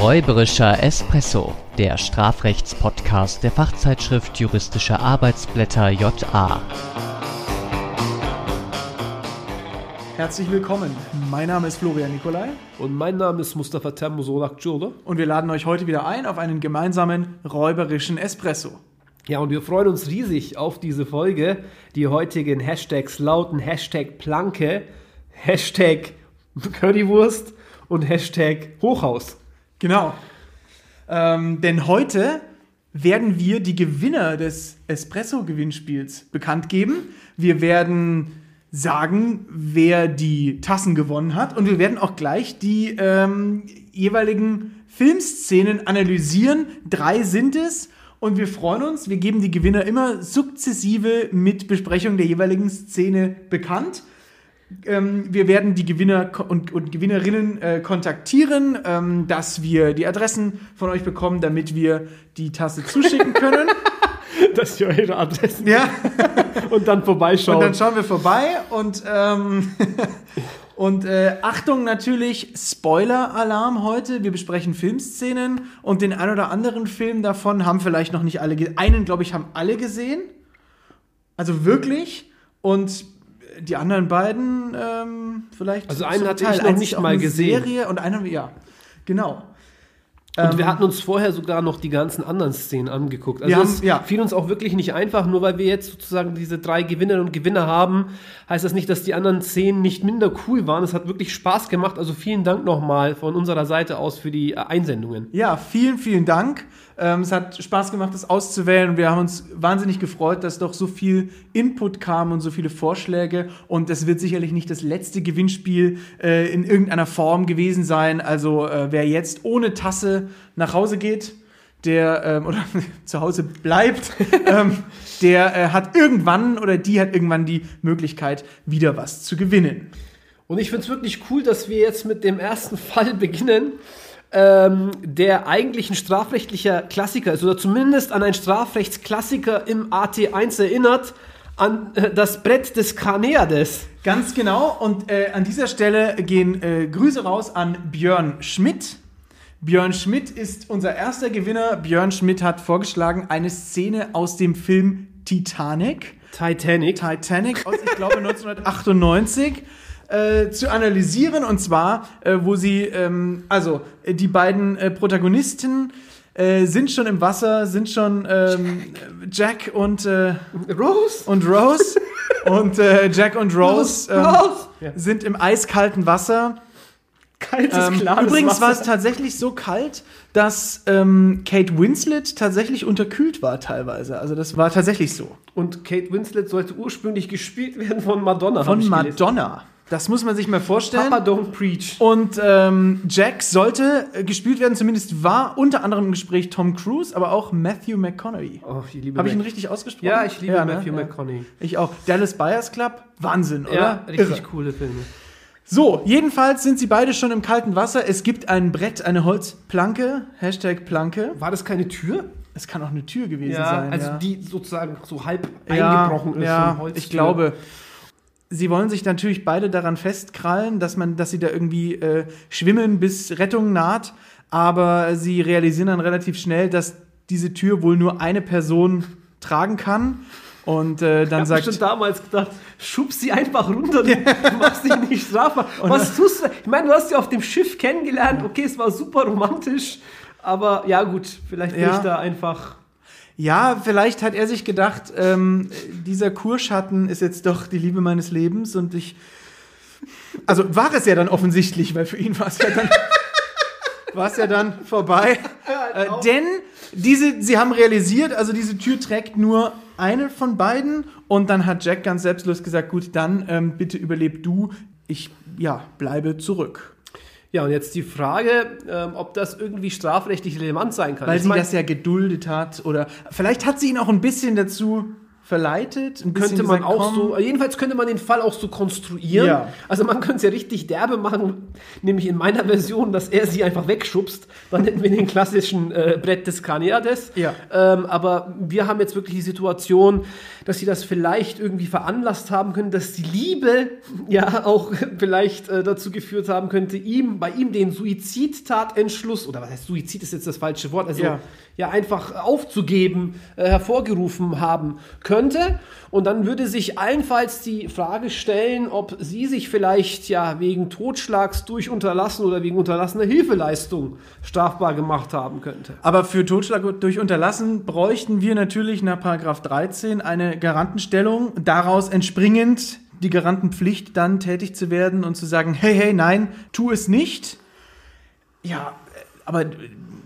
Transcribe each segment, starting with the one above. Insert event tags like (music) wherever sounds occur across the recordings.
Räuberischer Espresso, der Strafrechtspodcast der Fachzeitschrift Juristische Arbeitsblätter JA. Herzlich willkommen. Mein Name ist Florian Nikolai Und mein Name ist Mustafa Termosolak Curde. und wir laden euch heute wieder ein auf einen gemeinsamen räuberischen Espresso. Ja, und wir freuen uns riesig auf diese Folge. Die heutigen Hashtags lauten Hashtag Planke, Hashtag Currywurst und Hashtag Hochhaus. Genau. Ähm, denn heute werden wir die Gewinner des Espresso-Gewinnspiels bekannt geben. Wir werden sagen, wer die Tassen gewonnen hat und wir werden auch gleich die ähm, jeweiligen Filmszenen analysieren. Drei sind es und wir freuen uns. Wir geben die Gewinner immer sukzessive mit Besprechung der jeweiligen Szene bekannt. Ähm, wir werden die Gewinner und, und Gewinnerinnen äh, kontaktieren, ähm, dass wir die Adressen von euch bekommen, damit wir die Tasse zuschicken können. Das ist ja eure Adressen. ja, (laughs) Und dann vorbeischauen. und dann schauen wir vorbei und ähm, (laughs) und äh, Achtung natürlich Spoiler-Alarm heute. Wir besprechen Filmszenen und den ein oder anderen Film davon haben vielleicht noch nicht alle. ge- Einen glaube ich haben alle gesehen, also wirklich und die anderen beiden ähm, vielleicht. Also einen hatte Teil. ich noch Eins nicht mal gesehen. Serie und einen ja, genau. Und wir Ähm, hatten uns vorher sogar noch die ganzen anderen Szenen angeguckt. Also es ja. fiel uns auch wirklich nicht einfach, nur weil wir jetzt sozusagen diese drei Gewinnerinnen und Gewinner haben, heißt das nicht, dass die anderen Szenen nicht minder cool waren. Es hat wirklich Spaß gemacht. Also vielen Dank nochmal von unserer Seite aus für die äh, Einsendungen. Ja, vielen, vielen Dank. Ähm, es hat Spaß gemacht, das auszuwählen. Wir haben uns wahnsinnig gefreut, dass doch so viel Input kam und so viele Vorschläge. Und es wird sicherlich nicht das letzte Gewinnspiel äh, in irgendeiner Form gewesen sein. Also äh, wer jetzt ohne Tasse nach Hause geht, der ähm, oder (laughs) zu Hause bleibt, ähm, der äh, hat irgendwann oder die hat irgendwann die Möglichkeit, wieder was zu gewinnen. Und ich finde es wirklich cool, dass wir jetzt mit dem ersten (laughs) Fall beginnen, ähm, der eigentlich ein strafrechtlicher Klassiker ist oder zumindest an einen Strafrechtsklassiker im AT1 erinnert, an äh, das Brett des Carneades. Ganz genau. Und äh, an dieser Stelle gehen äh, Grüße raus an Björn Schmidt. Björn Schmidt ist unser erster Gewinner. Björn Schmidt hat vorgeschlagen eine Szene aus dem Film Titanic. Titanic. Titanic aus, ich glaube, 1998 äh, zu analysieren. Und zwar, äh, wo sie, ähm, also äh, die beiden äh, Protagonisten äh, sind schon im Wasser, sind schon ähm, Jack und, äh, Rose. und Rose. (laughs) und äh, Jack und Rose, ähm, Rose. Ja. sind im eiskalten Wasser. Kaltes, Ähm, klares übrigens war es tatsächlich so kalt, dass ähm, Kate Winslet tatsächlich unterkühlt war teilweise. Also das war tatsächlich so. Und Kate Winslet sollte ursprünglich gespielt werden von Madonna. Von gelesen. Madonna. Das muss man sich mal vorstellen. Papa Don't Preach. Und ähm, Jack sollte äh, gespielt werden, zumindest war unter anderem im Gespräch Tom Cruise, aber auch Matthew McConaughey. Oh, ich liebe Habe ich ihn richtig ausgesprochen? Ja, ich liebe ne? Matthew Ja. McConaughey. Ich auch. Dallas Buyers Club, Wahnsinn, oder? Ja, richtig Irre. coole Filme. So, jedenfalls sind sie beide schon im kalten Wasser. Es gibt ein Brett, eine Holzplanke, Hashtag Planke. War das keine Tür? Es kann auch eine Tür gewesen sein. also ja. die sozusagen so halb ja, eingebrochen ist. Ja, ich glaube. Sie wollen sich natürlich beide daran festkrallen, dass man, dass sie da irgendwie äh, schwimmen, bis Rettung naht. Aber sie realisieren dann relativ schnell, dass diese Tür wohl nur eine Person tragen kann. Und äh, dann Ich habe sagt schon damals gedacht, schub sie einfach runter, (laughs) du machst dich nicht strafbar. Was tust du? Ich meine, du hast sie auf dem Schiff kennengelernt, okay, es war super romantisch, aber ja gut, vielleicht bin Ja. ich da einfach. Ja, vielleicht hat er sich gedacht, ähm, dieser Kurschatten ist jetzt doch die Liebe meines Lebens und ich. Also war es ja dann offensichtlich, weil für ihn war es ja dann. (laughs) war es ja dann vorbei. Äh, denn diese, sie haben realisiert, also diese Tür trägt nur eine von beiden und dann hat Jack ganz selbstlos gesagt, gut, dann ähm, bitte überleb du, ich ja, bleibe zurück. Ja, und jetzt die Frage, ähm, ob das irgendwie strafrechtlich relevant sein kann. Weil Ich sie mein- das ja geduldet hat oder vielleicht hat sie ihn auch ein bisschen dazu verleitet. Könnte man gesagt, auch komm, so, jedenfalls könnte man den Fall auch so konstruieren. Ja. Also man könnte es ja richtig derbe machen, nämlich in meiner Version, dass er sie einfach wegschubst. Dann hätten wir den klassischen äh, Brett des Caneades. Ja. Ähm, aber wir haben jetzt wirklich die Situation, dass sie das vielleicht irgendwie veranlasst haben können, dass die Liebe ja auch vielleicht äh, dazu geführt haben könnte, ihm, bei ihm den Suizidtatentschluss, oder was heißt Suizid ist jetzt das falsche Wort, also Ja. ja, einfach aufzugeben, äh, hervorgerufen haben könnte. Und dann würde sich allenfalls die Frage stellen, ob sie sich vielleicht ja wegen Totschlags durch Unterlassen oder wegen unterlassener Hilfeleistung strafbar gemacht haben könnte. Aber für Totschlag durch Unterlassen bräuchten wir natürlich nach Paragraph 13 eine Garantenstellung, daraus entspringend die Garantenpflicht dann tätig zu werden und zu sagen, hey, hey, nein, tu es nicht. Ja, aber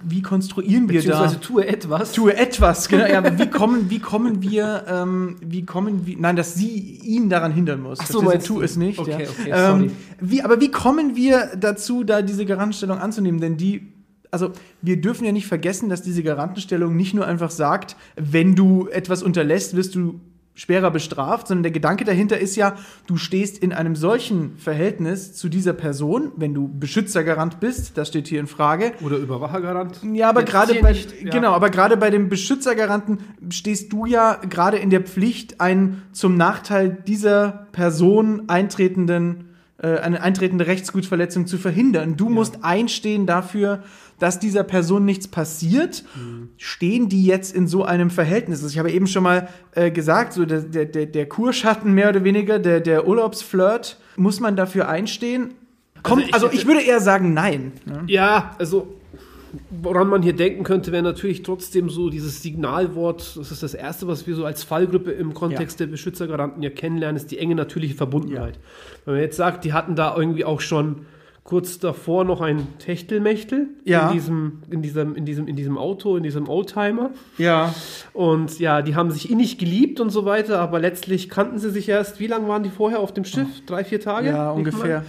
wie konstruieren wir da? Beziehungsweise tue etwas. Tue etwas, (laughs) genau. Ja, aber wie kommen, wie kommen wir, ähm, wie kommen wir, nein, dass sie ihn daran hindern muss. Ach so, Verstehst du? meinst tu du? es nicht. Okay, ja. okay, ähm, sorry. wie, aber wie kommen wir dazu, da diese Garantenstellung anzunehmen? Denn die, also wir dürfen ja nicht vergessen, dass diese Garantenstellung nicht nur einfach sagt, wenn du etwas unterlässt, wirst du schwerer bestraft, sondern der Gedanke dahinter ist ja, du stehst in einem solchen Verhältnis zu dieser Person, wenn du Beschützergarant bist, das steht hier in Frage, Oder Überwachergarant. ja, aber gerade bei, nicht, ja. genau, aber gerade bei dem Beschützergaranten stehst du ja gerade in der Pflicht, einen zum Nachteil dieser Person eintretenden, äh, eine eintretende Rechtsgutsverletzung zu verhindern. Du musst einstehen dafür, dass dieser Person nichts passiert. Mhm. Stehen die jetzt in so einem Verhältnis? Also ich habe eben schon mal äh, gesagt, so der, der, der, Kurschatten mehr oder weniger, der, der Urlaubsflirt, muss man dafür einstehen? Kommt, ich also ich, würde eher sagen, nein. ne? Ja, also woran man hier denken könnte, wäre natürlich trotzdem so dieses Signalwort, das ist das Erste, was wir so als Fallgruppe im Kontext der Beschützergaranten ja kennenlernen, ist die enge natürliche Verbundenheit. Wenn man jetzt sagt, die hatten da irgendwie auch schon kurz davor noch ein Techtelmechtel Ja. in, diesem, in, diesem, in, diesem, in diesem Auto, in diesem Oldtimer. Ja. Und ja, die haben sich innig geliebt und so weiter, aber letztlich kannten sie sich erst, wie lange waren die vorher auf dem Schiff? Drei, vier Tage? Ja, Nicht mal?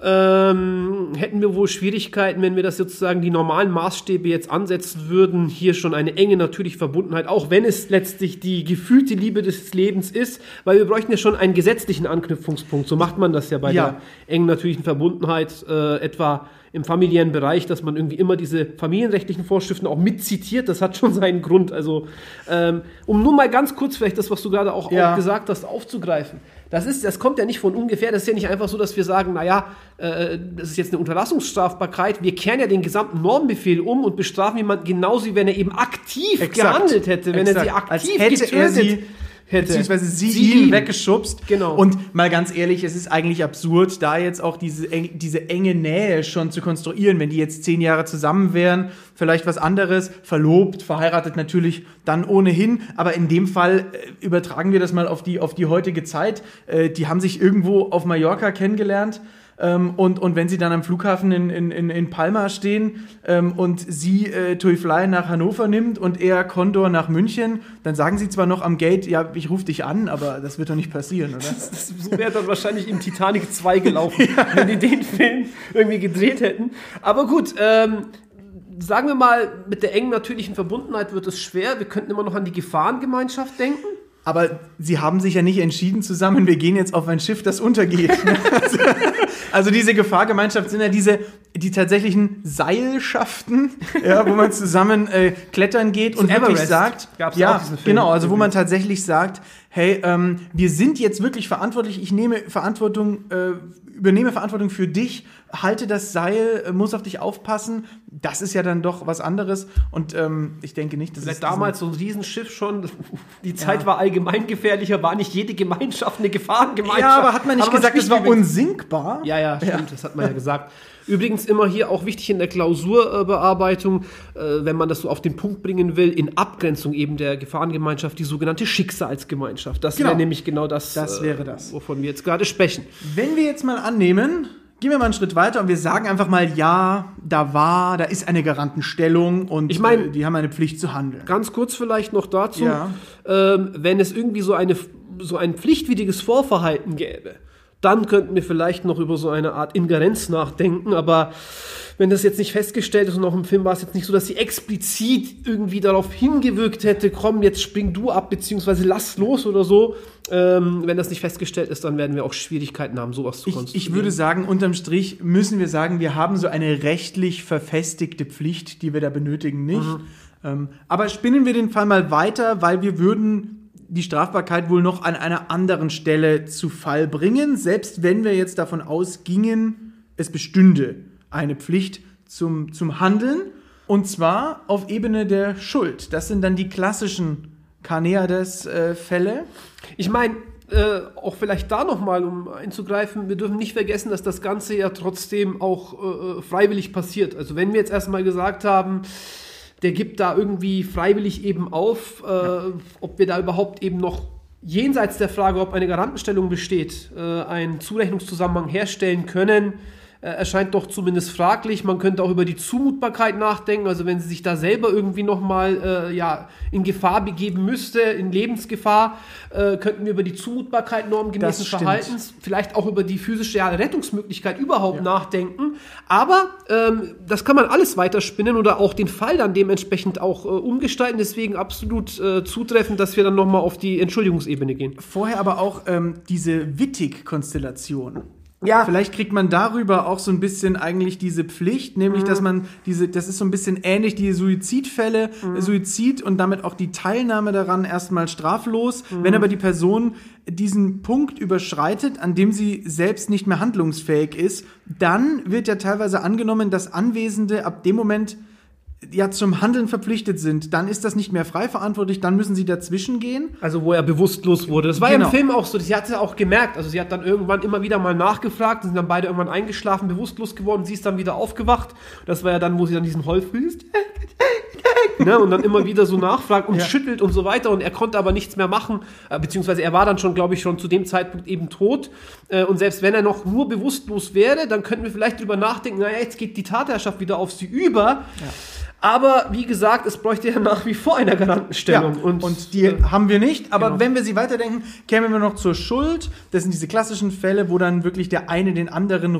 Ähm, hätten wir wohl Schwierigkeiten, wenn wir das sozusagen die normalen Maßstäbe jetzt ansetzen würden, hier schon eine enge natürliche Verbundenheit, auch wenn es letztlich die gefühlte Liebe des Lebens ist, weil wir bräuchten ja schon einen gesetzlichen Anknüpfungspunkt. So macht man das ja bei Ja. der engen natürlichen Verbundenheit, äh, etwa im familiären Bereich, dass man irgendwie immer diese familienrechtlichen Vorschriften auch mitzitiert. Das hat schon seinen Grund. Also, ähm, um nur mal ganz kurz vielleicht das, was du gerade auch, Ja. auch gesagt hast, aufzugreifen. Das, ist, das kommt ja nicht von ungefähr. Das ist ja nicht einfach so, dass wir sagen, naja, äh, das ist jetzt eine Unterlassungsstrafbarkeit. Wir kehren ja den gesamten Normbefehl um und bestrafen jemanden genauso, wie wenn er eben aktiv Exakt. gehandelt hätte, wenn er sie Exakt. Als aktiv hätte getötet hätte. Beziehungsweise sie, Sie ihn ihn. weggeschubst. Genau. Und mal ganz ehrlich, es ist eigentlich absurd, da jetzt auch diese, eng, diese enge Nähe schon zu konstruieren. Wenn die jetzt zehn Jahre zusammen wären, vielleicht was anderes, verlobt, verheiratet natürlich dann ohnehin. Aber in dem Fall äh, übertragen wir das mal auf die, auf die heutige Zeit. Äh, die haben sich irgendwo auf Mallorca kennengelernt. Ähm, und, und wenn sie dann am Flughafen in, in, in, Palma stehen ähm, und sie äh, Tui Fly nach Hannover nimmt und er Condor nach München, dann sagen sie zwar noch am Gate, ja, ich rufe dich an, aber das wird doch nicht passieren, oder? (laughs) Das wäre dann wahrscheinlich im Titanic 2 gelaufen, (laughs) wenn die den Film irgendwie gedreht hätten. Aber gut, ähm, sagen wir mal, mit der engen natürlichen Verbundenheit wird es schwer. Wir könnten immer noch an die Gefahrengemeinschaft denken. Aber sie haben sich ja nicht entschieden zusammen, wir gehen jetzt auf ein Schiff, das untergeht. (laughs) Also, also diese Gefahrgemeinschaft sind ja diese, die tatsächlichen Seilschaften, ja, wo man zusammen äh, klettern geht und wirklich Everest sagt, gab's ja, auch diesen Film. genau, also wo man tatsächlich sagt, hey, ähm, wir sind jetzt wirklich verantwortlich, ich nehme Verantwortung, äh, übernehme Verantwortung für dich, halte das Seil, äh, muss auf dich aufpassen. Das ist ja dann doch was anderes und ähm, ich denke nicht, dass Vielleicht es damals so ein Riesenschiff schon. (laughs) Die Zeit war allgemein gefährlicher, war nicht jede Gemeinschaft eine Gefahrengemeinschaft. Ja, aber hat man nicht Aber gesagt, spricht war unsinkbar? Ja, ja, stimmt, das hat man ja gesagt. Übrigens immer hier auch wichtig in der Klausurbearbeitung, äh, wenn man das so auf den Punkt bringen will, in Abgrenzung eben der Gefahrengemeinschaft, die sogenannte Schicksalsgemeinschaft. Das Genau. wäre nämlich genau das, Das wäre das. wovon wir jetzt gerade sprechen. Wenn wir jetzt mal annehmen, gehen wir mal einen Schritt weiter und wir sagen einfach mal, ja, da war, da ist eine Garantenstellung und Ich mein- äh, die haben eine Pflicht zu handeln. Ganz kurz vielleicht noch dazu, Ja. ähm, wenn es irgendwie so, eine, so ein pflichtwidriges Vorverhalten gäbe, Dann könnten wir vielleicht noch über so eine Art Ingerenz nachdenken, aber wenn das jetzt nicht festgestellt ist und auch im Film war es jetzt nicht so, dass sie explizit irgendwie darauf hingewirkt hätte, komm, jetzt spring du ab, beziehungsweise lass los oder so. Ähm, wenn das nicht festgestellt ist, dann werden wir auch Schwierigkeiten haben, sowas zu Ich, konstruieren. ich würde sagen, unterm Strich müssen wir sagen, wir haben so eine rechtlich verfestigte Pflicht, die wir da benötigen, nicht. Ähm, aber spinnen wir den Fall mal weiter, weil wir würden die Strafbarkeit wohl noch an einer anderen Stelle zu Fall bringen, selbst wenn wir jetzt davon ausgingen, es bestünde eine Pflicht zum, zum Handeln. Und zwar auf Ebene der Schuld. Das sind dann die klassischen Caneades-Fälle. Ich meine, äh, auch vielleicht da nochmal, um einzugreifen, wir dürfen nicht vergessen, dass das Ganze ja trotzdem auch äh, freiwillig passiert. Also wenn wir jetzt erstmal gesagt haben, der gibt da irgendwie freiwillig eben auf, äh, ob wir da überhaupt eben noch jenseits der Frage, ob eine Garantenstellung besteht, äh, einen Zurechnungszusammenhang herstellen können, erscheint doch zumindest fraglich. Man könnte auch über die Zumutbarkeit nachdenken. Also wenn sie sich da selber irgendwie nochmal äh, ja, in Gefahr begeben müsste, in Lebensgefahr, äh, könnten wir über die Zumutbarkeit normgemäßen. Verhaltens, vielleicht auch über die physische ja, Rettungsmöglichkeit überhaupt nachdenken. Aber ähm, das kann man alles weiterspinnen oder auch den Fall dann dementsprechend auch äh, umgestalten. Deswegen absolut äh, zutreffend, dass wir dann nochmal auf die Entschuldigungsebene gehen. Vorher aber auch ähm, diese Wittig-Konstellation. Ja. Vielleicht kriegt man darüber auch so ein bisschen eigentlich diese Pflicht, nämlich dass man diese, das ist so ein bisschen ähnlich die Suizidfälle, äh, Suizid und damit auch die Teilnahme daran erstmal straflos. Wenn aber die Person diesen Punkt überschreitet, an dem sie selbst nicht mehr handlungsfähig ist, dann wird ja teilweise angenommen, dass Anwesende ab dem Moment ja zum Handeln verpflichtet sind, dann ist das nicht mehr frei verantwortlich, dann müssen sie dazwischen gehen. Also wo er bewusstlos wurde. Das war ja Genau. im Film auch so. Sie hat es ja auch gemerkt. Also sie hat dann irgendwann immer wieder mal nachgefragt, sind dann beide irgendwann eingeschlafen, bewusstlos geworden. Sie ist dann wieder aufgewacht. Das war ja dann, wo sie dann diesen Heulfried (laughs) ne, und dann immer wieder so nachfragt und Ja. schüttelt und so weiter. Und er konnte aber nichts mehr machen, äh, beziehungsweise er war dann schon, glaube ich, schon zu dem Zeitpunkt eben tot. Äh, und selbst wenn er noch nur bewusstlos wäre, dann könnten wir vielleicht drüber nachdenken, naja, jetzt geht die Tatherrschaft wieder auf sie über. Aber wie gesagt, es bräuchte ja nach wie vor eine Garantenstellung. Ja, und, die äh, haben wir nicht. Aber genau. wenn wir sie weiterdenken, kämen wir noch zur Schuld. Das sind diese klassischen Fälle, wo dann wirklich der eine den anderen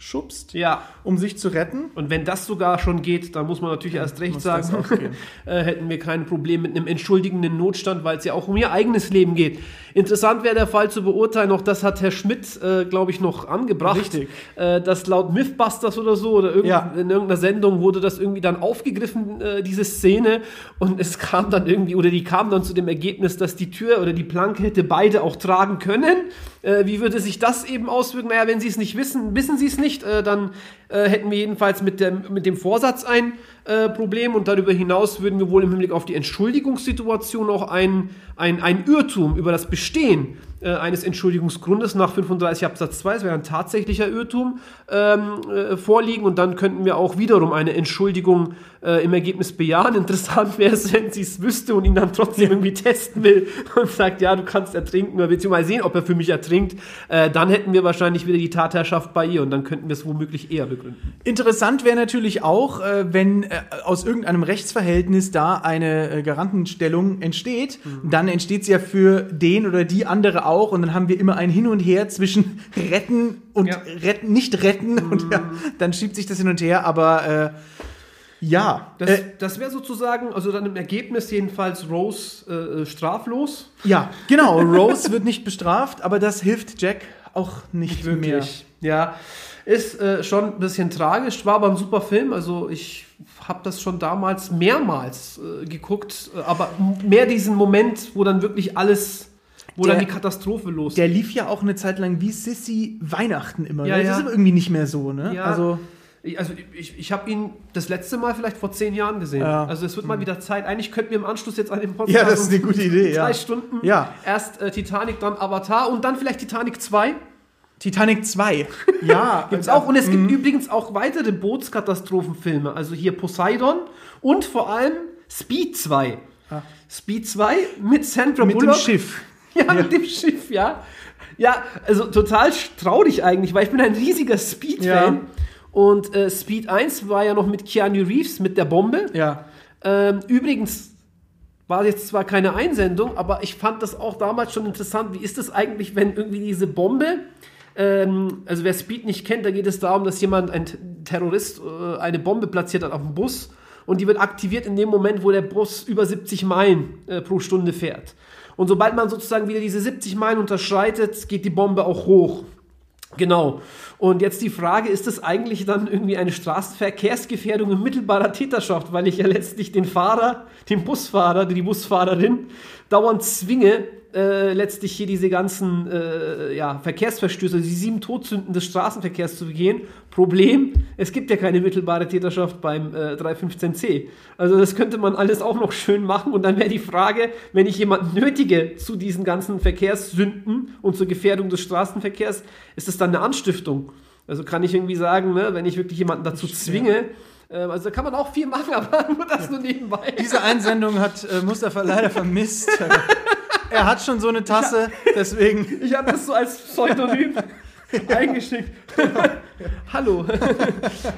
runterschubst, ja. um sich zu retten. Und wenn das sogar schon geht, dann muss man natürlich erst recht sagen, (laughs) äh, hätten wir kein Problem mit einem entschuldigenden Notstand, weil es ja auch um ihr eigenes Leben geht. Interessant wäre der Fall zu beurteilen, auch das hat Herr Schmidt, äh, glaube ich, noch angebracht, Richtig. äh, dass laut Mythbusters oder so oder irgend, Ja. in irgendeiner Sendung wurde das irgendwie dann aufgegriffen, äh, diese Szene, und es kam dann irgendwie, oder die kamen dann zu dem Ergebnis, dass die Tür oder die Planke hätte beide auch tragen können. Äh, wie würde sich das eben auswirken? Naja, wenn Sie es nicht wissen, wissen Sie es nicht, äh, dann äh, hätten wir jedenfalls mit dem, mit dem Vorsatz ein äh, Problem und darüber hinaus würden wir wohl im Hinblick auf die Entschuldigungssituation auch ein, ein, ein Irrtum über das Bestehen äh, eines Entschuldigungsgrundes nach 35 Absatz 2, das wäre ein tatsächlicher Irrtum, ähm, äh, vorliegen und dann könnten wir auch wiederum eine Entschuldigung äh, im Ergebnis bejahen. Interessant wäre es, wenn sie es wüsste und ihn dann trotzdem irgendwie testen will (laughs) und sagt, ja, du kannst ertrinken oder beziehungsweise sehen, ob er für mich ertrinkt. Äh, dann hätten wir wahrscheinlich wieder die Tatherrschaft bei ihr und dann könnten wir es womöglich eher begründen. Interessant wäre natürlich auch, äh, wenn äh, aus irgendeinem Rechtsverhältnis da eine Garantenstellung entsteht, Mhm. dann entsteht sie ja für den oder die andere auch und dann haben wir immer ein Hin und Her zwischen retten und Ja. retten, nicht retten und ja, dann schiebt sich das hin und her, aber äh, ja, Das, äh, das wäre sozusagen, also dann im Ergebnis jedenfalls Rose äh, straflos. ja, genau, Rose wird nicht bestraft, aber das hilft Jack auch nicht, mehr. Ja, ist äh, schon ein bisschen tragisch, war aber ein super Film. Also ich habe das schon damals mehrmals äh, geguckt, äh, aber mehr diesen Moment, wo dann wirklich alles, wo Der- dann die Katastrophe losgeht. Der lief ja auch eine Zeit lang wie Sissy Weihnachten immer. Ja, ne? Das ja. ist aber irgendwie nicht mehr so, ne? Ja. Also Ich- Also ich, ich habe ihn das letzte Mal vielleicht vor zehn Jahren gesehen. Ja. Mhm. Also es wird mal wieder Zeit. Eigentlich könnten wir im Anschluss jetzt an den Podcast Ja, das ist eine gute Idee, Drei ja. Stunden. Ja. Erst äh, Titanic, dann Avatar und dann vielleicht Titanic 2. Titanic 2. (laughs) Ja, Gibt's auch. Und es Mhm. gibt übrigens auch weitere Bootskatastrophenfilme. Also hier Poseidon und vor allem Speed 2. Speed 2 mit Sandra Ah. mit dem Bullock. Schiff. (laughs) Ja, mit dem Schiff, ja. Ja, also total traurig eigentlich, weil ich bin ein riesiger Speed-Fan. Ja. Und äh, Speed 1 war ja noch mit Keanu Reeves mit der Bombe. Ja. Ähm, übrigens, war jetzt zwar keine Einsendung, aber ich fand das auch damals schon interessant. Wie ist es eigentlich, wenn irgendwie diese Bombe, ähm, also wer Speed nicht kennt, da geht es darum, dass jemand, ein Terrorist, äh, eine Bombe platziert hat auf dem Bus und die wird aktiviert in dem Moment, wo der Bus über 70 Meilen äh, pro Stunde fährt. Und sobald man sozusagen wieder diese 70 Meilen unterschreitet, geht die Bombe auch hoch. Genau. Und jetzt die Frage, ist das eigentlich dann irgendwie eine Straßenverkehrsgefährdung in mittelbarer Täterschaft, weil ich ja letztlich den Fahrer, den Busfahrer, die Busfahrerin dauernd zwinge, äh, letztlich hier diese ganzen äh, ja, Verkehrsverstöße, die sieben Todsünden des Straßenverkehrs zu begehen. Problem, es gibt ja keine mittelbare Täterschaft beim äh, 315c. Also das könnte man alles auch noch schön machen und dann wäre die Frage, wenn ich jemanden nötige zu diesen ganzen Verkehrssünden und zur Gefährdung des Straßenverkehrs, ist es dann eine Anstiftung? Also kann ich irgendwie sagen, ne, wenn ich wirklich jemanden dazu zwinge, ähm, also da kann man auch viel machen, (laughs) aber nur das nur nebenbei. Diese Einsendung hat äh, Mustafa leider vermisst. (laughs) er hat schon so eine Tasse, deswegen. Ich habe das so als Pseudonym (laughs) eingeschickt. (laughs) Hallo.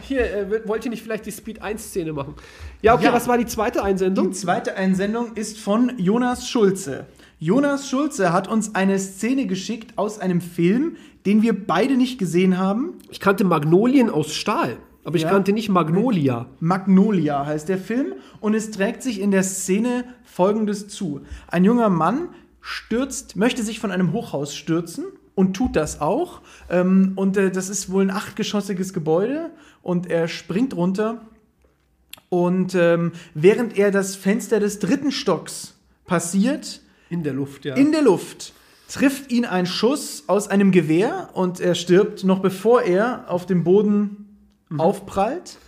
Hier, äh, wollt ihr nicht vielleicht die Speed 1-Szene machen? Ja, okay, Ja. was war die zweite Einsendung? Die zweite Einsendung ist von Jonas Schulze. Jonas Schulze hat uns eine Szene geschickt aus einem Film, den wir beide nicht gesehen haben. Ich kannte Magnolien aus Stahl, aber ich Ja. kannte nicht Magnolia. Magnolia heißt der Film und es trägt sich in der Szene folgendes zu. Ein junger Mann stürzt, möchte sich von einem Hochhaus stürzen und tut das auch. Ähm, und äh, das ist wohl ein achtgeschossiges Gebäude und er springt runter und ähm, während er das Fenster des dritten Stocks passiert, In der Luft, ja. in der Luft trifft ihn ein Schuss aus einem Gewehr und er stirbt noch bevor er auf dem Boden aufprallt.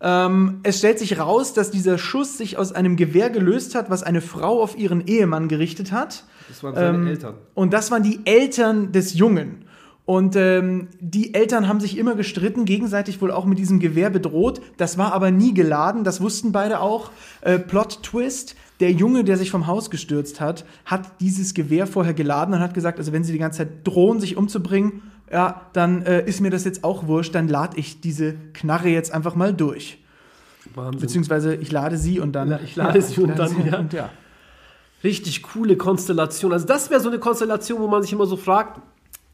Ähm, es stellt sich raus, dass dieser Schuss sich aus einem Gewehr gelöst hat, was eine Frau auf ihren Ehemann gerichtet hat. das waren seine Ähm, Eltern. Und das waren die Eltern des Jungen. Und ähm, die Eltern haben sich immer gestritten, gegenseitig wohl auch mit diesem Gewehr bedroht. Das war aber nie geladen, das wussten beide auch. Äh, Plot Twist. Der Junge, der sich vom Haus gestürzt hat, hat dieses Gewehr vorher geladen und hat gesagt, also wenn sie die ganze Zeit drohen, sich umzubringen, ja, dann äh, ist mir das jetzt auch wurscht, dann lade ich diese Knarre jetzt einfach mal durch. Wahnsinn. Beziehungsweise ich lade sie und dann. Ja, ich lade sie und dann, ja. Und ja. Richtig coole Konstellation. Also das wäre so eine Konstellation, wo man sich immer so fragt,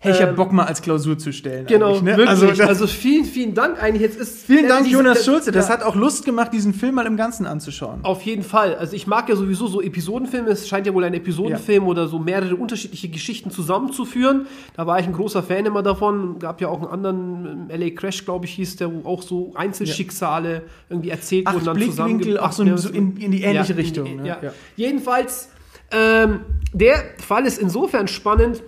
Hey, ich Ähm, hab Bock mal als Klausur zu stellen. Genau, ne? wirklich. Also, Also, vielen, vielen Dank eigentlich. Jetzt ist Vielen Dank, diese- Jonas Schulze. Das ja, hat auch Lust gemacht, diesen Film mal im Ganzen anzuschauen. auf jeden Fall. Also ich mag ja sowieso so Episodenfilme. Es scheint ja wohl ein Episodenfilm oder so mehrere unterschiedliche Geschichten zusammenzuführen. Da war ich ein großer Fan immer davon. Gab ja auch einen anderen, ähm, LA Crash, glaube ich, hieß der, wo auch so Einzelschicksale irgendwie erzählt Acht wurden. dann Blickwinkel, auch so in- so in- in die ähnliche Richtung, die- ne? ja. Ja. Jedenfalls, ähm, der Fall ist insofern spannend,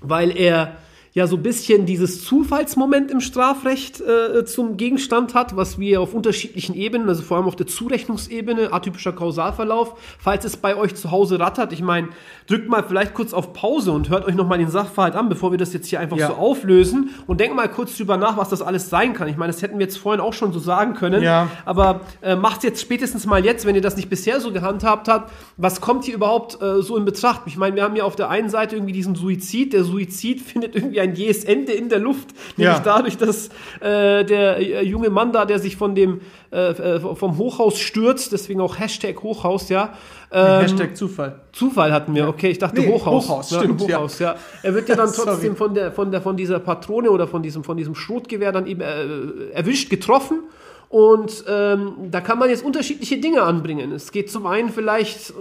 weil er ja so ein bisschen dieses Zufallsmoment im Strafrecht äh, zum Gegenstand hat, was wir auf unterschiedlichen Ebenen, also vor allem auf der Zurechnungsebene, atypischer Kausalverlauf, falls es bei euch zu Hause rattert, ich meine, drückt mal vielleicht kurz auf Pause und hört euch nochmal den Sachverhalt an, bevor wir das jetzt hier einfach Ja. so auflösen und denkt mal kurz drüber nach, was das alles sein kann. Ich meine, das hätten wir jetzt vorhin auch schon so sagen können, Ja. aber äh, macht jetzt spätestens mal jetzt, wenn ihr das nicht bisher so gehandhabt habt, was kommt hier überhaupt äh, so in Betracht? Ich meine, wir haben ja auf der einen Seite irgendwie diesen Suizid. Der Suizid (laughs) findet irgendwie ein jähes Ende in der Luft, nämlich Ja. dadurch, dass äh, der äh, junge Mann da, der sich von dem äh, äh, vom Hochhaus stürzt, deswegen auch Hashtag Hochhaus, ja. Ähm, Hashtag Zufall. Zufall hatten wir, okay, ich dachte Nee, Hochhaus. Hochhaus, Ja, stimmt, Hochhaus, ja. Er wird ja dann (laughs) trotzdem von der, von der, von dieser Patrone oder von diesem, von diesem Schrotgewehr dann eben äh, erwischt, getroffen. Und ähm, da kann man jetzt unterschiedliche Dinge anbringen. Es geht zum einen vielleicht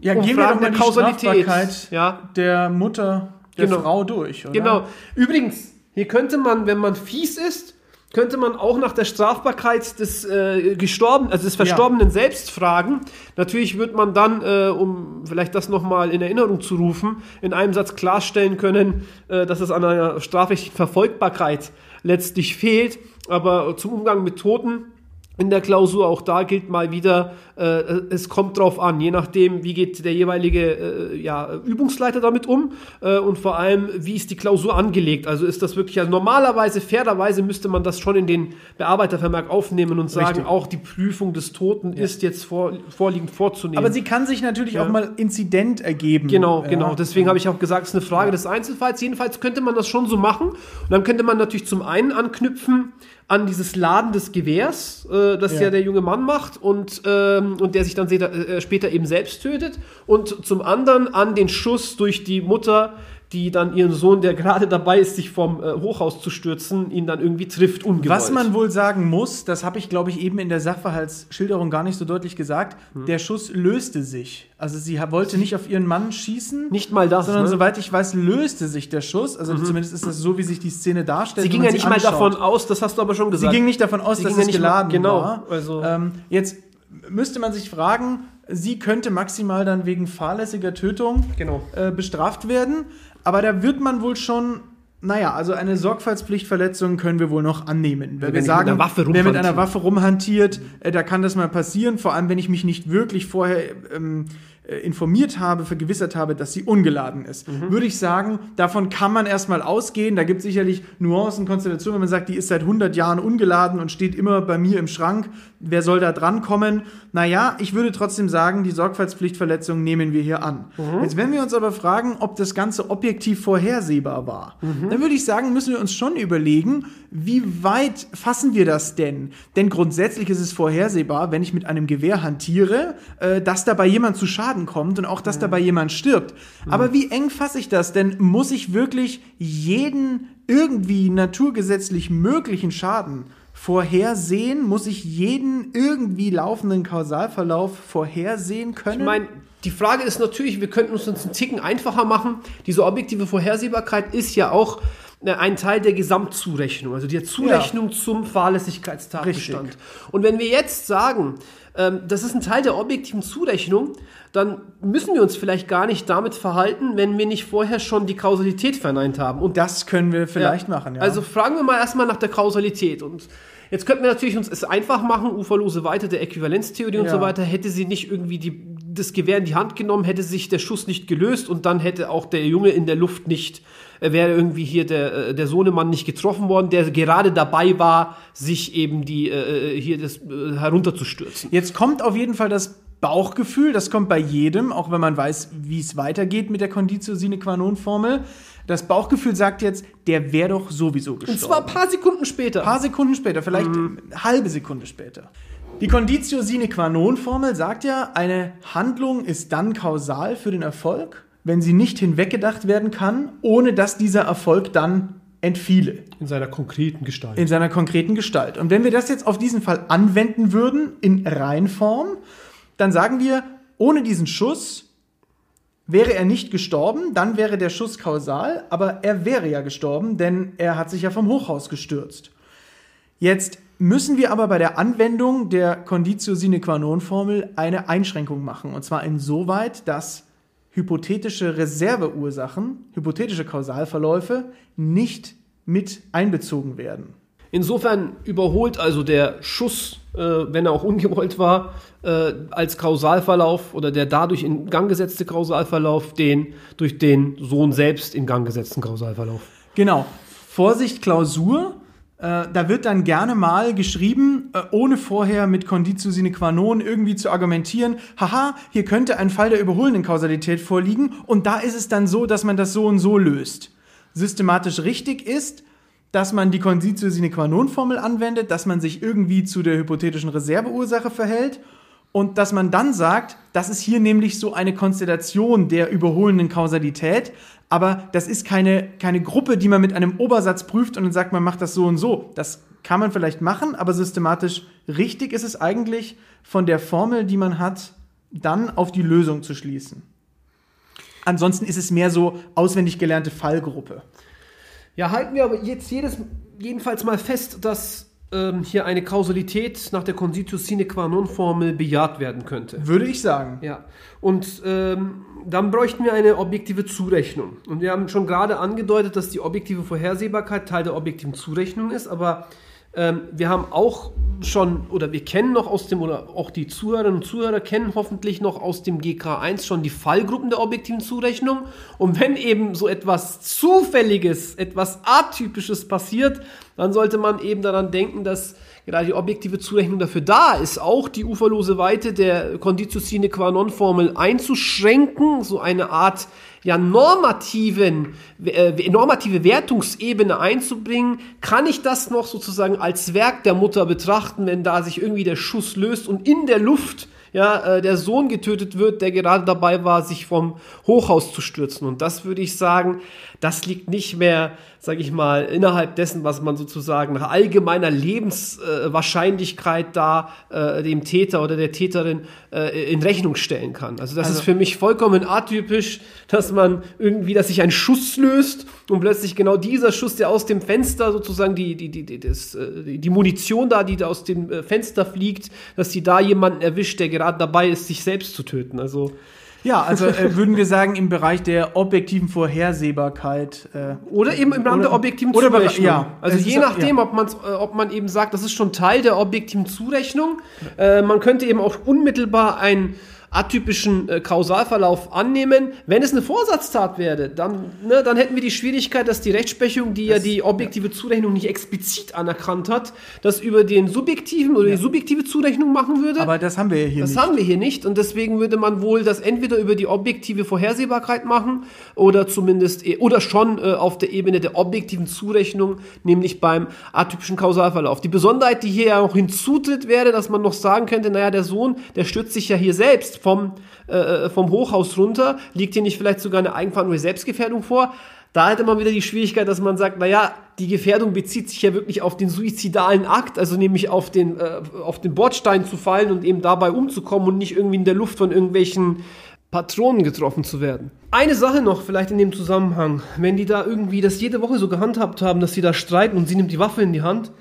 Ja, um Fragen der die Kausalität. Ja, der Mutter der Genau. Frau durch, oder? Genau. Übrigens, hier könnte man, wenn man fies ist, könnte man auch nach der Strafbarkeit des äh, Gestorben, also des Verstorbenen selbst fragen. Natürlich wird man dann, äh, um vielleicht das nochmal in Erinnerung zu rufen, in einem Satz klarstellen können, äh, dass es an einer strafrechtlichen Verfolgbarkeit letztlich fehlt. Aber zum Umgang mit Toten in der Klausur, auch da gilt mal wieder, äh, es kommt drauf an, je nachdem, wie geht der jeweilige äh, ja, Übungsleiter damit um äh, und vor allem, wie ist die Klausur angelegt. Also ist das wirklich, also normalerweise, fairerweise müsste man das schon in den Bearbeitervermerk aufnehmen und sagen, Richtig. auch die Prüfung des Toten ist jetzt vor, vorliegend vorzunehmen. Aber sie kann sich natürlich auch mal Inzident ergeben. Genau, Ja. genau. Deswegen habe ich auch gesagt, es ist eine Frage des Einzelfalls. Jedenfalls könnte man das schon so machen. Und dann könnte man natürlich zum einen anknüpfen an dieses Laden des Gewehrs, äh, das ja. Ja. der junge Mann macht und, ähm, und der sich dann später, äh, später eben selbst tötet. Und zum anderen an den Schuss durch die Mutter, die dann ihren Sohn, der gerade dabei ist, sich vom äh, Hochhaus zu stürzen, ihn dann irgendwie trifft, ungewollt. Was man wohl sagen muss, das habe ich, glaube ich, eben in der Sachverhaltsschilderung gar nicht so deutlich gesagt, Hm. der Schuss löste sich. Also sie wollte nicht auf ihren Mann schießen, Nicht mal das, sondern ne? soweit ich weiß, löste sich der Schuss. Also zumindest ist das so, wie sich die Szene darstellt. Sie ging ja nicht mal davon aus, das hast du aber schon Sie gesagt. ging nicht davon aus, Sie dass es nicht mal- geladen genau, war. also- ähm, jetzt müsste man sich fragen, sie könnte maximal dann wegen fahrlässiger Tötung Genau. äh, bestraft werden. Aber da wird man wohl schon, naja, also eine Sorgfaltspflichtverletzung können wir wohl noch annehmen. Weil Wenn wir sagen, mit einer Waffe wer mit einer. Waffe rumhantiert, äh, da kann das mal passieren. Vor allem, wenn ich mich nicht wirklich vorher ähm, äh, informiert habe, vergewissert habe, dass sie ungeladen ist. Mhm. Würde ich sagen, davon kann man erstmal ausgehen. Da gibt es sicherlich Nuancen, Konstellationen, wenn man sagt, die ist seit 100 Jahren ungeladen und steht immer bei mir im Schrank. Wer soll da drankommen? Naja, ich würde trotzdem sagen, die Sorgfaltspflichtverletzung nehmen wir hier an. Mhm. Jetzt, wenn wir uns aber fragen, ob das Ganze objektiv vorhersehbar war, Mhm. dann würde ich sagen, müssen wir uns schon überlegen, wie weit fassen wir das denn? Denn grundsätzlich ist es vorhersehbar, wenn ich mit einem Gewehr hantiere, äh, dass dabei jemand zu Schaden kommt und auch, dass dabei jemand stirbt. Aber wie eng fasse ich das? Denn muss ich wirklich jeden irgendwie naturgesetzlich möglichen Schaden vorhersehen? Muss ich jeden irgendwie laufenden Kausalverlauf vorhersehen können? Ich meine, die Frage ist natürlich, wir könnten uns uns einen Ticken einfacher machen. Diese objektive Vorhersehbarkeit ist ja auch äh, ein Teil der Gesamtzurechnung, also der Zurechnung zum Fahrlässigkeitstatbestand. Richtig. Und wenn wir jetzt sagen, ähm, das ist ein Teil der objektiven Zurechnung, dann müssen wir uns vielleicht gar nicht damit verhalten, wenn wir nicht vorher schon die Kausalität verneint haben. Und das können wir vielleicht machen, ja. also fragen wir mal erstmal nach der Kausalität. Und jetzt könnten wir natürlich uns es einfach machen, uferlose Weite der Äquivalenztheorie und Ja. so weiter. Hätte sie nicht irgendwie die, das Gewehr in die Hand genommen, hätte sich der Schuss nicht gelöst und dann hätte auch der Junge in der Luft nicht, äh, wäre irgendwie hier der, äh, der Sohnemann nicht getroffen worden, der gerade dabei war, sich eben die, äh, hier das äh, herunterzustürzen. Jetzt kommt auf jeden Fall das Bauchgefühl, das kommt bei jedem, auch wenn man weiß, wie es weitergeht mit der Conditio sine qua non Formel. Das Bauchgefühl sagt jetzt, der wäre doch sowieso gestorben. Und zwar ein paar Sekunden später. Ein paar Sekunden später, vielleicht eine halbe Sekunde später. Die Conditio sine qua non Formel sagt ja, eine Handlung ist dann kausal für den Erfolg, wenn sie nicht hinweggedacht werden kann, ohne dass dieser Erfolg dann entfiele in seiner konkreten Gestalt. in seiner konkreten Gestalt. Und wenn wir das jetzt auf diesen Fall anwenden würden in Reinform, dann sagen wir, ohne diesen Schuss wäre er nicht gestorben, dann wäre der Schuss kausal, aber er wäre ja gestorben, denn er hat sich ja vom Hochhaus gestürzt. Jetzt müssen wir aber bei der Anwendung der Conditio sine qua non Formel eine Einschränkung machen. Und zwar insoweit, dass hypothetische Reserveursachen, hypothetische Kausalverläufe nicht mit einbezogen werden. Insofern überholt also der Schuss, äh, wenn er auch ungewollt war, äh, als Kausalverlauf oder der dadurch in Gang gesetzte Kausalverlauf den durch den Sohn selbst in Gang gesetzten Kausalverlauf. Genau. Vorsicht, Klausur. Äh, da wird dann gerne mal geschrieben, äh, ohne vorher mit Conditio sine qua non irgendwie zu argumentieren, haha, hier könnte ein Fall der überholenden Kausalität vorliegen und da ist es dann so, dass man das so und so löst. Systematisch richtig ist, dass man die Conditio sine qua non Formel anwendet, dass man sich irgendwie zu der hypothetischen Reserveursache verhält und dass man dann sagt, das ist hier nämlich so eine Konstellation der überholenden Kausalität, aber das ist keine, keine Gruppe, die man mit einem Obersatz prüft und dann sagt, man macht das so und so. Das kann man vielleicht machen, aber systematisch richtig ist es eigentlich von der Formel, die man hat, dann auf die Lösung zu schließen. Ansonsten ist es mehr so auswendig gelernte Fallgruppe. Ja, halten wir aber jetzt jedes, jedenfalls mal fest, dass ähm, hier eine Kausalität nach der Conditio sine qua non Formel bejaht werden könnte. Würde ich sagen. Ja, und ähm, dann bräuchten wir eine objektive Zurechnung. Und wir haben schon gerade angedeutet, dass die objektive Vorhersehbarkeit Teil der objektiven Zurechnung ist, aber ähm, wir haben auch schon, oder wir kennen noch aus dem, oder auch die Zuhörerinnen und Zuhörer kennen hoffentlich noch aus dem GK1 schon die Fallgruppen der objektiven Zurechnung. Und wenn eben so etwas Zufälliges, etwas Atypisches passiert, dann sollte man eben daran denken, dass gerade die objektive Zurechnung dafür da ist, auch die uferlose Weite der Conditio sine qua non Formel einzuschränken, so eine Art ja normativen, äh, normative Wertungsebene einzubringen, kann ich das noch sozusagen als Werk der Mutter betrachten, wenn da sich irgendwie der Schuss löst und in der Luft ja, äh, der Sohn getötet wird, der gerade dabei war, sich vom Hochhaus zu stürzen. Und das würde ich sagen, das liegt nicht mehr, sage ich mal, innerhalb dessen, was man sozusagen nach allgemeiner Lebenswahrscheinlichkeit äh, da äh, dem Täter oder der Täterin äh, in Rechnung stellen kann. Also das also, ist für mich vollkommen atypisch, dass man irgendwie, dass sich ein Schuss löst und plötzlich genau dieser Schuss, der aus dem Fenster sozusagen die, die, die, die, das, äh, die Munition da, die da aus dem äh, Fenster fliegt, dass die da jemanden erwischt, der gerade dabei ist, sich selbst zu töten. Also ja, also äh, würden wir sagen, im Bereich der objektiven Vorhersehbarkeit. Äh, oder eben im Rahmen oder, der objektiven Zurechnung. Ja, also je nachdem, ja. ob, man, äh, ob man eben sagt, das ist schon Teil der objektiven Zurechnung. Äh, man könnte eben auch unmittelbar ein atypischen äh, Kausalverlauf annehmen. Wenn es eine Vorsatztat wäre, dann, ne, dann hätten wir die Schwierigkeit, dass die Rechtsprechung, die das, ja die objektive ja. Zurechnung nicht explizit anerkannt hat, das über den subjektiven oder ja. die subjektive Zurechnung machen würde. Aber das haben wir hier das nicht. Das haben wir hier nicht und deswegen würde man wohl das entweder über die objektive Vorhersehbarkeit machen oder zumindest äh, oder schon äh, auf der Ebene der objektiven Zurechnung, nämlich beim atypischen Kausalverlauf. Die Besonderheit, die hier ja auch hinzutritt, wäre, dass man noch sagen könnte, naja, der Sohn, der stürzt sich ja hier selbst vom, äh, äh, vom Hochhaus runter? Liegt hier nicht vielleicht sogar eine eigenverantwortliche Selbstgefährdung vor? Da hätte man wieder die Schwierigkeit, dass man sagt, naja, die Gefährdung bezieht sich ja wirklich auf den suizidalen Akt, also nämlich auf den, äh, auf den Bordstein zu fallen und eben dabei umzukommen und nicht irgendwie in der Luft von irgendwelchen Patronen getroffen zu werden. Eine Sache noch vielleicht in dem Zusammenhang, wenn die da irgendwie das jede Woche so gehandhabt haben, dass sie da streiten und sie nimmt die Waffe in die Hand,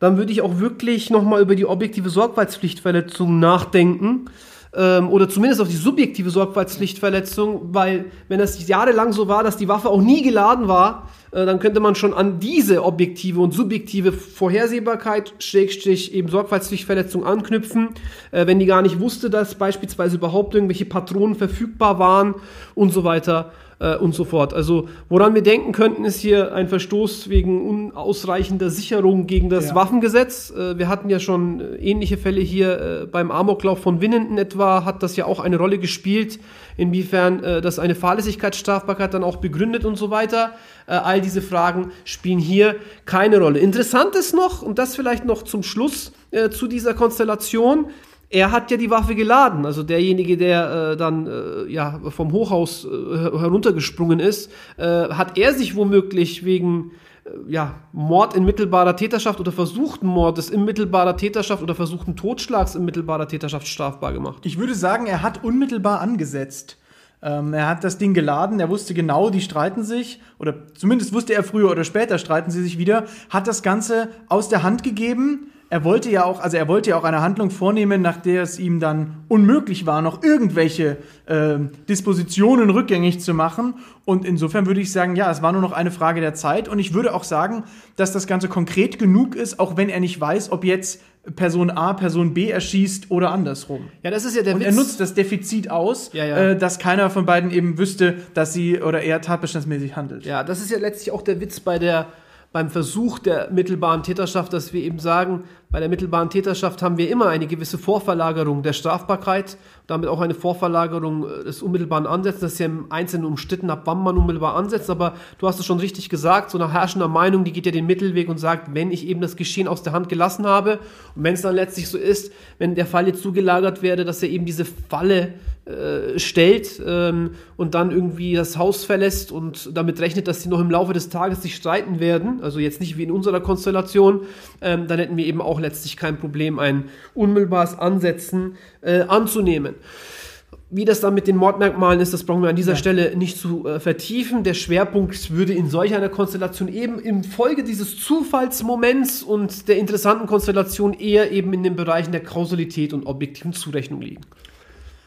dann würde ich auch wirklich nochmal über die objektive Sorgfaltspflichtverletzung nachdenken ähm, oder zumindest auf die subjektive Sorgfaltspflichtverletzung, weil wenn das jahrelang so war, dass die Waffe auch nie geladen war, äh, dann könnte man schon an diese objektive und subjektive Vorhersehbarkeit, Schrägstrich eben Sorgfaltspflichtverletzung anknüpfen, äh, wenn die gar nicht wusste, dass beispielsweise überhaupt irgendwelche Patronen verfügbar waren und so weiter äh, und so fort. Also woran wir denken könnten, ist hier ein Verstoß wegen unausreichender Sicherung gegen das ja. Waffengesetz. Äh, wir hatten ja schon äh, ähnliche Fälle hier äh, beim Amoklauf von Winnenden etwa, hat das ja auch eine Rolle gespielt, inwiefern äh, das eine Fahrlässigkeitsstrafbarkeit dann auch begründet und so weiter. Äh, all diese Fragen spielen hier keine Rolle. Interessant ist noch, und das vielleicht noch zum Schluss zu dieser Konstellation, er hat ja die Waffe geladen. Also derjenige, der äh, dann äh, ja vom Hochhaus äh, heruntergesprungen ist, äh, hat er sich womöglich wegen äh, ja, Mord in mittelbarer Täterschaft oder versuchten Mordes in mittelbarer Täterschaft oder versuchten Totschlags in mittelbarer Täterschaft strafbar gemacht. Ich würde sagen, er hat unmittelbar angesetzt. Ähm, er hat das Ding geladen, er wusste genau, die streiten sich, oder zumindest wusste er früher oder später streiten sie sich wieder, hat das Ganze aus der Hand gegeben, er wollte ja auch, also er wollte ja auch eine Handlung vornehmen, nach der es ihm dann unmöglich war, noch irgendwelche äh, Dispositionen rückgängig zu machen. Und insofern würde ich sagen, ja, es war nur noch eine Frage der Zeit. Und ich würde auch sagen, dass das Ganze konkret genug ist, auch wenn er nicht weiß, ob jetzt Person A Person B erschießt oder andersrum. Ja, das ist ja der Und Witz. er nutzt das Defizit aus, ja, ja. Äh, dass keiner von beiden eben wüsste, dass sie oder er tatbestandsmäßig handelt. Ja, das ist ja letztlich auch der Witz bei der beim Versuch der mittelbaren Täterschaft, dass wir eben sagen, bei der mittelbaren Täterschaft haben wir immer eine gewisse Vorverlagerung der Strafbarkeit, damit auch eine Vorverlagerung äh, des unmittelbaren Ansatzes. Das ist ja im Einzelnen umstritten, ab wann man unmittelbar ansetzt, aber du hast es schon richtig gesagt, so nach herrschender Meinung, die geht ja den Mittelweg und sagt, wenn ich eben das Geschehen aus der Hand gelassen habe und wenn es dann letztlich so ist, wenn der Fall jetzt zugelagert werde, dass er eben diese Falle äh, stellt ähm, und dann irgendwie das Haus verlässt und damit rechnet, dass sie noch im Laufe des Tages sich streiten werden, also jetzt nicht wie in unserer Konstellation, ähm, dann hätten wir eben auch letztlich kein Problem, ein unmittelbares Ansetzen äh, anzunehmen. Wie das dann mit den Mordmerkmalen ist, das brauchen wir an dieser ja. Stelle nicht zu äh, vertiefen. Der Schwerpunkt würde in solch einer Konstellation eben im Folge dieses Zufallsmoments und der interessanten Konstellation eher eben in den Bereichen der Kausalität und objektiven Zurechnung liegen.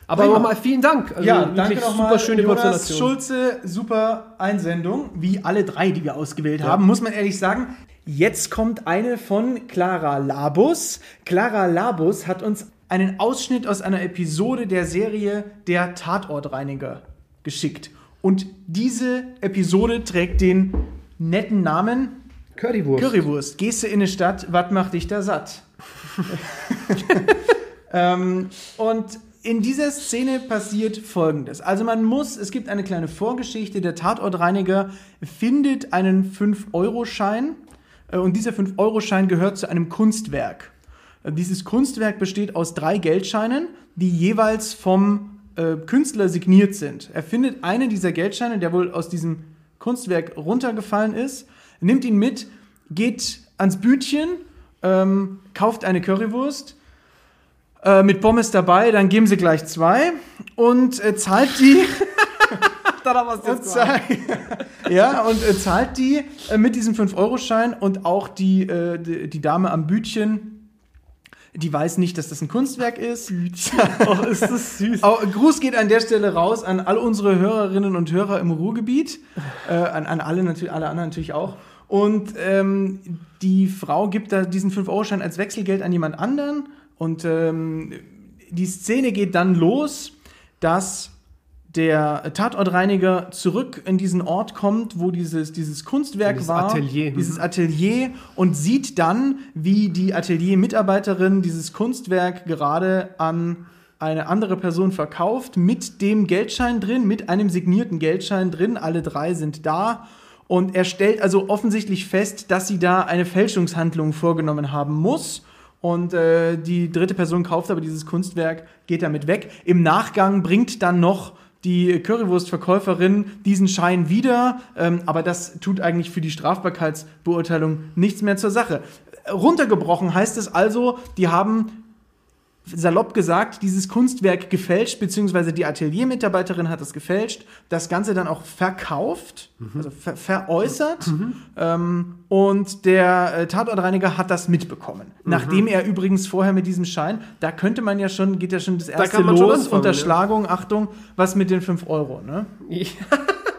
Aber nochmal vielen Dank. Also ja, danke nochmal. Super schöne Jonas Schulze, super Einsendung, wie alle drei, die wir ausgewählt ja. haben, muss man ehrlich sagen. Jetzt kommt eine von Clara Labus. Clara Labus hat uns einen Ausschnitt aus einer Episode der Serie Der Tatortreiniger geschickt. Und diese Episode trägt den netten Namen Currywurst. Currywurst. Gehst du in eine Stadt, was macht dich da satt? (laughs) ähm, und in dieser Szene passiert Folgendes. Also man muss, es gibt eine kleine Vorgeschichte, der Tatortreiniger findet einen 5-Euro-Schein äh, und dieser 5-Euro-Schein gehört zu einem Kunstwerk. Äh, Dieses Kunstwerk besteht aus drei Geldscheinen, die jeweils vom äh, Künstler signiert sind. Er findet einen dieser Geldscheine, der wohl aus diesem Kunstwerk runtergefallen ist, nimmt ihn mit, geht ans Bütchen, ähm, kauft eine Currywurst äh, mit Pommes dabei, dann geben sie gleich zwei und äh, zahlt die. (laughs) und zahlt, (laughs) ja, und äh, zahlt die äh, mit diesem 5-Euro-Schein und auch die, äh, die, die Dame am Bütchen, die weiß nicht, dass das ein Kunstwerk ist. (laughs) Oh, ist das süß. Auch, Gruß geht an der Stelle raus an all unsere Hörerinnen und Hörer im Ruhrgebiet, äh, an, an alle, natürlich, alle anderen natürlich auch. Und ähm, die Frau gibt da diesen 5-Euro-Schein als Wechselgeld an jemand anderen. Und ähm, die Szene geht dann los, dass der Tatortreiniger zurück in diesen Ort kommt, wo dieses, dieses Kunstwerk Dieses war. Atelier, mhm. Dieses Atelier und sieht dann, wie die Atelier-Mitarbeiterin dieses Kunstwerk gerade an eine andere Person verkauft, mit dem Geldschein drin, mit einem signierten Geldschein drin. Alle drei sind da. Und er stellt also offensichtlich fest, dass sie da eine Fälschungshandlung vorgenommen haben muss. Und äh, die dritte Person kauft aber dieses Kunstwerk, geht damit weg. Im Nachgang bringt dann noch die Currywurstverkäuferin diesen Schein wieder, ähm, aber das tut eigentlich für die Strafbarkeitsbeurteilung nichts mehr zur Sache. Runtergebrochen heißt es also, die haben salopp gesagt, dieses Kunstwerk gefälscht, beziehungsweise die Ateliermitarbeiterin hat es gefälscht, das Ganze dann auch verkauft, also ver veräußert, ähm, und der äh, Tatortreiniger hat das mitbekommen. Nachdem er übrigens vorher mit diesem Schein, da könnte man ja schon, geht ja schon das erste schon los, anfangen, Unterschlagung, Achtung, was mit den 5 Euro, ne? Ja. (laughs)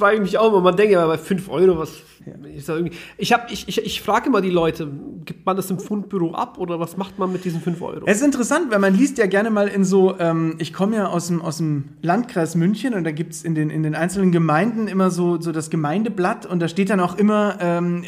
Frage ich mich auch immer. Man denkt ja bei 5 Euro, was. Ich, sag irgendwie- ich, hab- ich, ich, ich frage immer die Leute, gibt man das im Fundbüro ab oder was macht man mit diesen 5 Euro? Es ist interessant, weil man liest ja gerne mal in so, ähm, ich komme ja aus dem, aus dem Landkreis München und da gibt es in den, in den einzelnen Gemeinden immer so, so das Gemeindeblatt und da steht dann auch immer, ähm,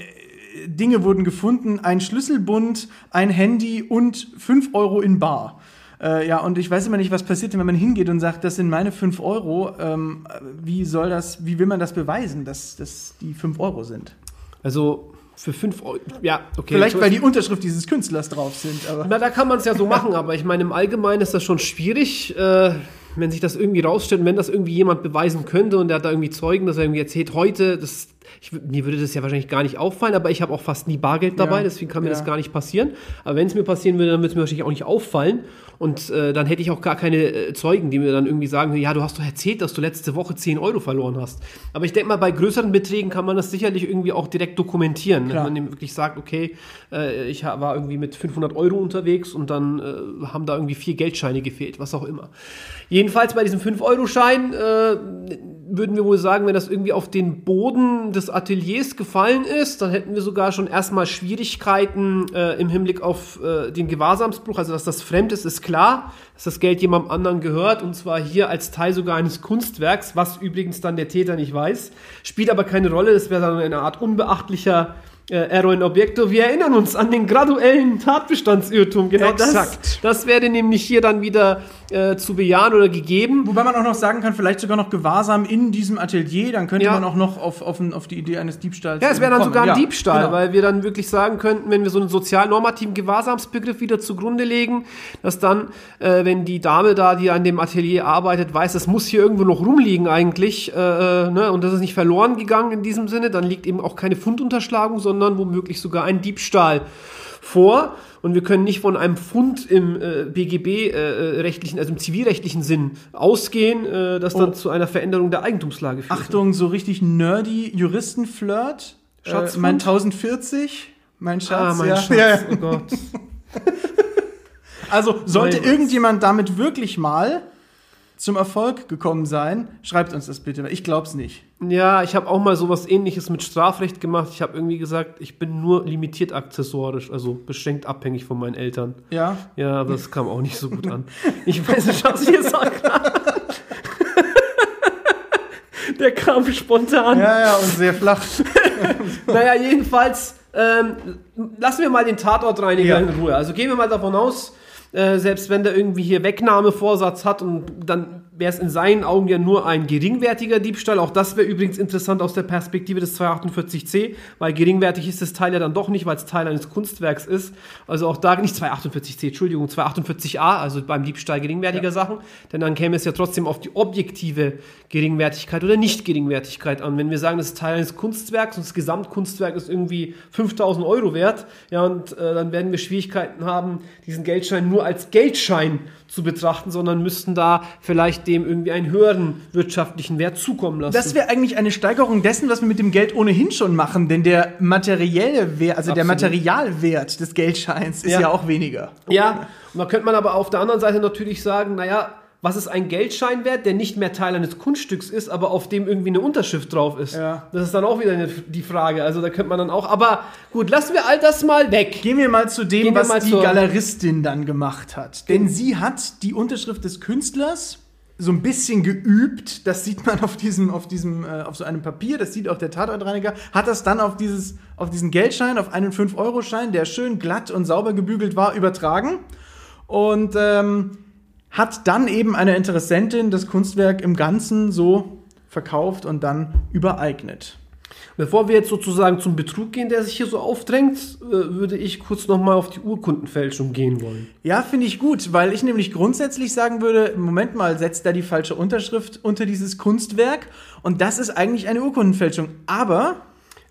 Dinge wurden gefunden, ein Schlüsselbund, ein Handy und 5 Euro in Bar. Äh, ja, und ich weiß immer nicht, was passiert, wenn man hingeht und sagt, das sind meine 5 Euro. Ähm, wie soll das, wie will man das beweisen, dass das die 5 Euro sind? Also für 5 Euro. Ja, okay. Vielleicht, weil die Unterschrift dieses Künstlers drauf sind, aber. Na, da kann man es ja so machen, aber ich meine, im Allgemeinen ist das schon schwierig, äh, wenn sich das irgendwie rausstellt, und wenn das irgendwie jemand beweisen könnte und der hat da irgendwie Zeugen, dass er irgendwie erzählt, heute, das, ich, mir würde das ja wahrscheinlich gar nicht auffallen, aber ich habe auch fast nie Bargeld dabei, Ja, deswegen kann mir ja. das gar nicht passieren. Aber wenn es mir passieren würde, dann würde es mir wahrscheinlich auch nicht auffallen und äh, dann hätte ich auch gar keine äh, Zeugen, die mir dann irgendwie sagen, ja, du hast doch erzählt, dass du letzte Woche 10 Euro verloren hast. Aber ich denke mal, bei größeren Beträgen kann man das sicherlich irgendwie auch direkt dokumentieren, Klar. wenn man wirklich sagt, okay, äh, ich war irgendwie mit 500 Euro unterwegs und dann äh, haben da irgendwie vier Geldscheine gefehlt, was auch immer. Jedenfalls bei diesem 5-Euro-Schein äh, würden wir wohl sagen, wenn das irgendwie auf den Boden des Ateliers gefallen ist, dann hätten wir sogar schon erstmal Schwierigkeiten äh, im Hinblick auf äh, den Gewahrsamsbruch, also dass das fremd ist, ist klar, dass das Geld jemandem anderen gehört und zwar hier als Teil sogar eines Kunstwerks, was übrigens dann der Täter nicht weiß, spielt aber keine Rolle, das wäre dann eine Art unbeachtlicher Error in Objekto. Wir erinnern uns an den graduellen Tatbestandsirrtum. Genau Exakt. das. Das wäre nämlich hier dann wieder äh, zu bejahen oder gegeben. Wobei man auch noch sagen kann, vielleicht sogar noch Gewahrsam in diesem Atelier, dann könnte Ja. man auch noch auf, auf, auf die Idee eines Diebstahls Ja, es wäre dann kommen. sogar ein Ja, Diebstahl, genau. weil wir dann wirklich sagen könnten, wenn wir so einen sozialnormativen Gewahrsamsbegriff wieder zugrunde legen, dass dann, äh, wenn die Dame da, die an dem Atelier arbeitet, weiß, es muss hier irgendwo noch rumliegen eigentlich, äh, äh, ne, und das ist nicht verloren gegangen in diesem Sinne, dann liegt eben auch keine Fundunterschlagung, sondern womöglich sogar ein Diebstahl vor. Und wir können nicht von einem Fund im äh, BGB-rechtlichen, also im zivilrechtlichen Sinn ausgehen, äh, das dann Oh. zu einer Veränderung der Eigentumslage führt. Achtung, so richtig nerdy Juristenflirt. Schatzfund? Äh, mein 1040, mein Schatz. Ah, mein ja. Schatz, Ja, oh Gott. (laughs) Also, sollte Mein- irgendjemand damit wirklich mal zum Erfolg gekommen sein, schreibt uns das bitte, weil ich glaub's nicht. Ja, ich habe auch mal sowas ähnliches mit Strafrecht gemacht. Ich habe irgendwie gesagt, ich bin nur limitiert akzessorisch, also beschränkt abhängig von meinen Eltern. Ja? Ja, aber das kam auch nicht so gut an. (laughs) Ich weiß nicht, was ich jetzt sage. Der kam spontan. Ja, ja, und sehr flach. (laughs) naja, jedenfalls ähm, lassen wir mal den Tatortreiniger Ja. in Ruhe. Also gehen wir mal davon aus, äh, selbst wenn der irgendwie hier Wegnahmevorsatz hat und dann wäre es in seinen Augen ja nur ein geringwertiger Diebstahl. Auch das wäre übrigens interessant aus der Perspektive des 248c, weil geringwertig ist das Teil ja dann doch nicht, weil es Teil eines Kunstwerks ist. Also auch da, nicht 248c, Entschuldigung, 248a, also beim Diebstahl geringwertiger Sachen, denn dann käme es ja trotzdem auf die objektive Geringwertigkeit oder Nicht-Geringwertigkeit an. Wenn wir sagen, das ist Teil eines Kunstwerks und das Gesamtkunstwerk ist irgendwie 5000 Euro wert, ja, und äh, dann werden wir Schwierigkeiten haben, diesen Geldschein nur als Geldschein zu betrachten, sondern müssten da vielleicht dem irgendwie einen höheren wirtschaftlichen Wert zukommen lassen. Das wäre eigentlich eine Steigerung dessen, was wir mit dem Geld ohnehin schon machen, denn der materielle Wert, also der Absolut. Materialwert des Geldscheins ist ja, Ja. auch weniger. Ja, und da könnte man aber auf der anderen Seite natürlich sagen, naja, was ist ein Geldschein wert, der nicht mehr Teil eines Kunststücks ist, aber auf dem irgendwie eine Unterschrift drauf ist? Ja. Das ist dann auch wieder eine, die Frage. Also da könnte man dann auch, aber gut, lassen wir all das mal weg. Gehen wir mal zu dem, Gehen was die Galeristin dann gemacht hat. Denn sie hat die Unterschrift des Künstlers so ein bisschen geübt. Das sieht man auf diesem, auf diesem, äh, auf so einem Papier. Das sieht auch der Tatortreiniger. Hat das dann auf dieses, auf diesen Geldschein, auf einen 5-Euro-Schein, der schön glatt und sauber gebügelt war, übertragen. Und ähm, hat dann eben einer Interessentin das Kunstwerk im Ganzen so verkauft und dann übereignet. Bevor wir jetzt sozusagen zum Betrug gehen, der sich hier so aufdrängt, äh, würde ich kurz nochmal auf die Urkundenfälschung gehen wollen. Ja, finde ich gut, weil ich nämlich grundsätzlich sagen würde, Moment mal, setzt da die falsche Unterschrift unter dieses Kunstwerk und das ist eigentlich eine Urkundenfälschung. Aber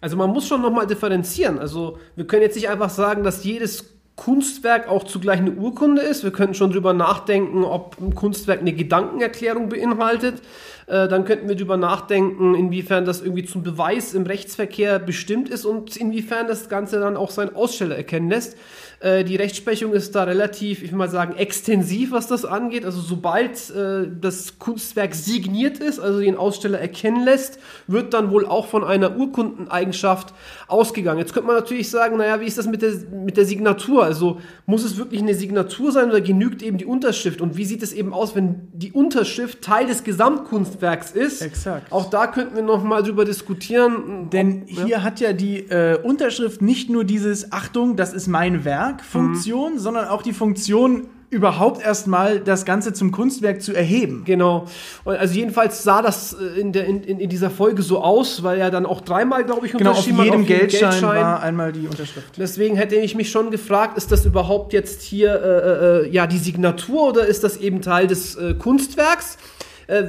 Also man muss schon nochmal differenzieren. Also wir können jetzt nicht einfach sagen, dass jedes Kunstwerk auch zugleich eine Urkunde ist. Wir könnten schon drüber nachdenken, ob ein Kunstwerk eine Gedankenerklärung beinhaltet. Äh, dann könnten wir drüber nachdenken, inwiefern das irgendwie zum Beweis im Rechtsverkehr bestimmt ist und inwiefern das Ganze dann auch seinen Aussteller erkennen lässt. Äh, die Rechtsprechung ist da relativ, ich will mal sagen, extensiv, was das angeht. Also sobald äh, das Kunstwerk signiert ist, also den Aussteller erkennen lässt, wird dann wohl auch von einer Urkundeneigenschaft ausgegangen. Jetzt könnte man natürlich sagen, naja, wie ist das mit der, mit der Signatur? Also muss es wirklich eine Signatur sein oder genügt eben die Unterschrift? Und wie sieht es eben aus, wenn die Unterschrift Teil des Gesamtkunstwerks ist? Exakt. Auch da könnten wir noch mal drüber diskutieren. denn ob- hier hat ja die äh, Unterschrift nicht nur dieses Achtung, das ist mein Werk Funktion, sondern auch die Funktion überhaupt erstmal das Ganze zum Kunstwerk zu erheben. Genau. Und also jedenfalls sah das äh, in, der, in, in dieser Folge so aus, weil er dann auch dreimal, glaube ich, Genau, auf unterschrieben hat, jedem Geldschein, war einmal die Unterschrift. Deswegen hätte ich mich schon gefragt, ist das überhaupt jetzt hier äh, äh, ja die Signatur oder ist das eben Teil des äh, Kunstwerks? Äh,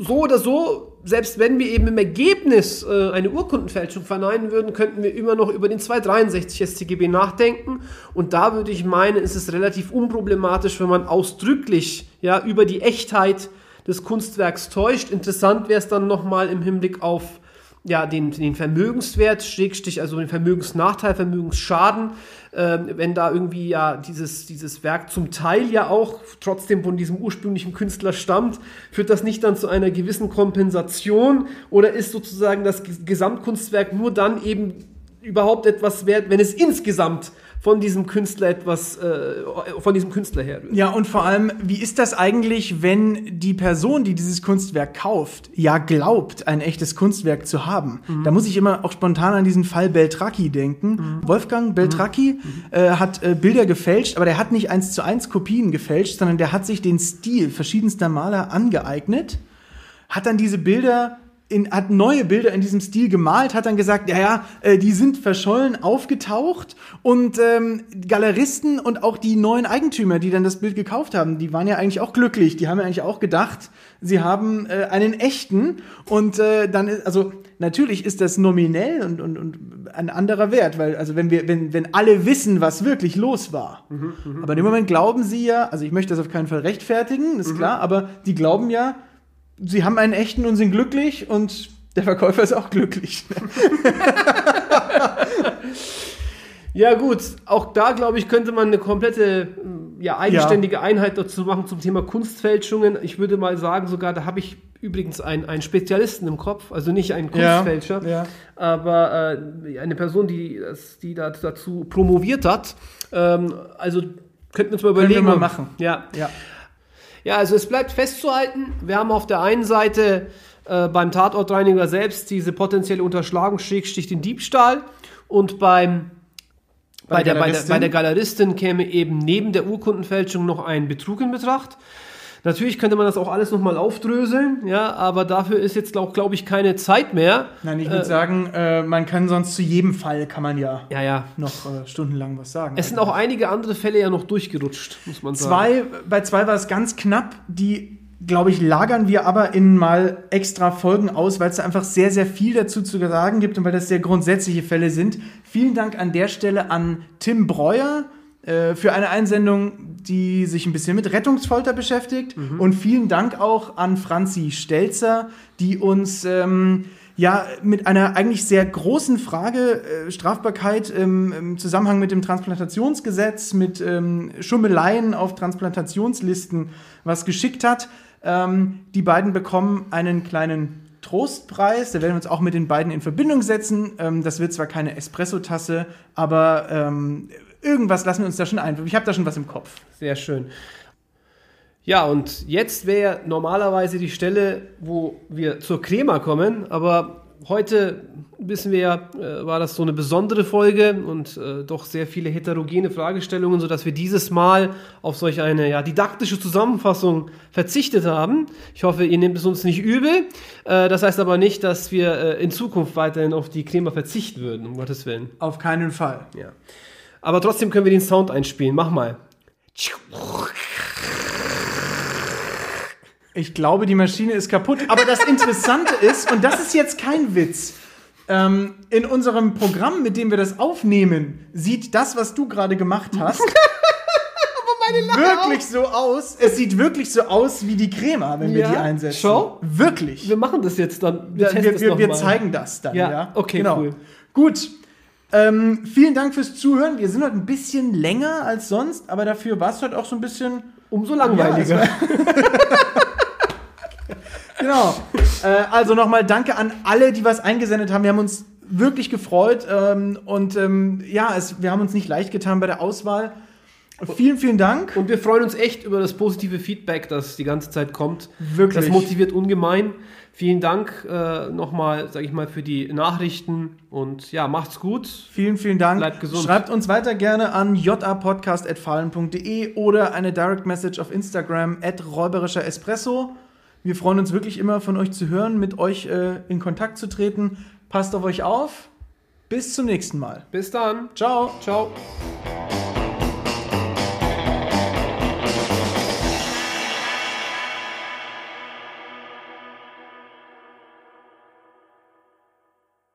so oder so, selbst wenn wir eben im Ergebnis äh, eine Urkundenfälschung verneinen würden, könnten wir immer noch über den 263 StGB nachdenken. Und da würde ich meinen, ist es relativ unproblematisch, wenn man ausdrücklich ja über die Echtheit des Kunstwerks täuscht. Interessant wäre es dann nochmal im Hinblick auf ja, den, den Vermögenswert, Schrägstich, also den Vermögensnachteil, Vermögensschaden, ähm, wenn da irgendwie ja dieses, dieses Werk zum Teil ja auch trotzdem von diesem ursprünglichen Künstler stammt, führt das nicht dann zu einer gewissen Kompensation oder ist sozusagen das Ges- Gesamtkunstwerk nur dann eben überhaupt etwas wert, wenn es insgesamt von diesem Künstler etwas, äh, von diesem Künstler herrührt? Ja, und vor allem, wie ist das eigentlich, wenn die Person, die dieses Kunstwerk kauft, ja glaubt, ein echtes Kunstwerk zu haben? Da muss ich immer auch spontan an diesen Fall Beltracchi denken. Wolfgang Beltracchi äh, hat äh, Bilder gefälscht, aber der hat nicht eins zu eins Kopien gefälscht, sondern der hat sich den Stil verschiedenster Maler angeeignet, hat dann diese Bilder in, hat neue Bilder in diesem Stil gemalt, hat dann gesagt, ja, ja, äh, die sind verschollen aufgetaucht und ähm, Galeristen und auch die neuen Eigentümer, die dann das Bild gekauft haben, die waren ja eigentlich auch glücklich. Die haben ja eigentlich auch gedacht, sie haben äh, einen echten und äh, dann ist, also natürlich ist das nominell und, und, und ein anderer Wert, weil also wenn wir, wenn, wenn alle wissen, was wirklich los war, aber in dem Moment glauben sie ja, also ich möchte das auf keinen Fall rechtfertigen, ist klar, aber die glauben ja, sie haben einen echten und sind glücklich und der Verkäufer ist auch glücklich. (laughs) Ja gut, auch da glaube ich, könnte man eine komplette, mm, ja, eigenständige Einheit dazu machen zum Thema Kunstfälschungen. Ich würde mal sagen, sogar, da habe ich übrigens einen, einen Spezialisten im Kopf, also nicht einen Ja, Kunstfälscher, ja. aber äh, eine Person, die, die da, dazu promoviert hat. Ähm, also könnten wir uns mal wir überlegen. mal ob- machen. Ja. Ja. Ja, also es bleibt festzuhalten, wir haben auf der einen Seite äh, beim Tatortreiniger selbst diese potenzielle Unterschlagung, Schrägstich den Diebstahl und beim bei, der, bei, der, bei der Galeristin käme eben neben der Urkundenfälschung noch ein Betrug in Betracht. Natürlich könnte man das auch alles nochmal aufdröseln, ja, aber dafür ist jetzt auch, glaube ich, keine Zeit mehr. Nein, ich würde äh, sagen, äh, man kann sonst zu jedem Fall kann man ja, ja, ja. noch äh, stundenlang was sagen. Es sind auch einige andere Fälle ja noch durchgerutscht, muss man sagen. Zwei, bei zwei war es ganz knapp, die glaube ich, lagern wir aber in mal extra Folgen aus, weil es da einfach sehr, sehr viel dazu zu sagen gibt und weil das sehr grundsätzliche Fälle sind. Vielen Dank an der Stelle an Tim Breuer äh, für eine Einsendung, die sich ein bisschen mit Rettungsfolter beschäftigt. Mhm. Und vielen Dank auch an Franzi Stelzer, die uns ähm, ja mit einer eigentlich sehr großen Frage äh, Strafbarkeit ähm, im Zusammenhang mit dem Transplantationsgesetz, mit ähm, Schummeleien auf Transplantationslisten was geschickt hat. Ähm, die beiden bekommen einen kleinen Trostpreis. Da werden wir uns auch mit den beiden in Verbindung setzen. Ähm, das wird zwar keine Espresso-Tasse, aber ähm, irgendwas lassen wir uns da schon ein. Ich habe da schon was im Kopf. Sehr schön. Ja, und jetzt wäre normalerweise die Stelle, wo wir zur Crema kommen, aber heute wissen wir ja, äh, war das so eine besondere Folge und äh, doch sehr viele heterogene Fragestellungen, sodass wir dieses Mal auf solch eine ja, didaktische Zusammenfassung verzichtet haben. Ich hoffe, ihr nehmt es uns nicht übel. Äh, das heißt aber nicht, dass wir äh, in Zukunft weiterhin auf die Crema verzichten würden, um Gottes Willen. Auf keinen Fall. Ja. Aber trotzdem können wir den Sound einspielen. Mach mal. Ich glaube, die Maschine ist kaputt. Aber das Interessante (laughs) ist, und das ist jetzt kein Witz, ähm, in unserem Programm, mit dem wir das aufnehmen, sieht das, was du gerade gemacht hast, (laughs) wirklich so aus. Es sieht wirklich so aus wie die Crema, wenn wir Ja, die einsetzen. schau. Wirklich. Wir machen das jetzt dann. Wir, wir, wir, wir zeigen das dann. Ja, Ja, okay, genau. cool. Gut. Ähm, vielen Dank fürs Zuhören. Wir sind heute ein bisschen länger als sonst, aber dafür war es heute auch so ein bisschen Umso langweiliger. (laughs) Genau. Äh, also nochmal danke an alle, die was eingesendet haben. Wir haben uns wirklich gefreut ähm, und ähm, ja, es, wir haben uns nicht leicht getan bei der Auswahl. Vielen, vielen Dank. Und wir freuen uns echt über das positive Feedback, das die ganze Zeit kommt. Wirklich. Das motiviert ungemein. Vielen Dank äh, nochmal, sage ich mal, für die Nachrichten und ja, macht's gut. Vielen, vielen Dank. Bleibt gesund. Schreibt uns weiter gerne an japodcast.fallen.de oder eine Direct Message auf Instagram at räuberischer Espresso. Wir freuen uns wirklich immer von euch zu hören, mit euch äh, in Kontakt zu treten. Passt auf euch auf. Bis zum nächsten Mal. Bis dann. Ciao. Ciao.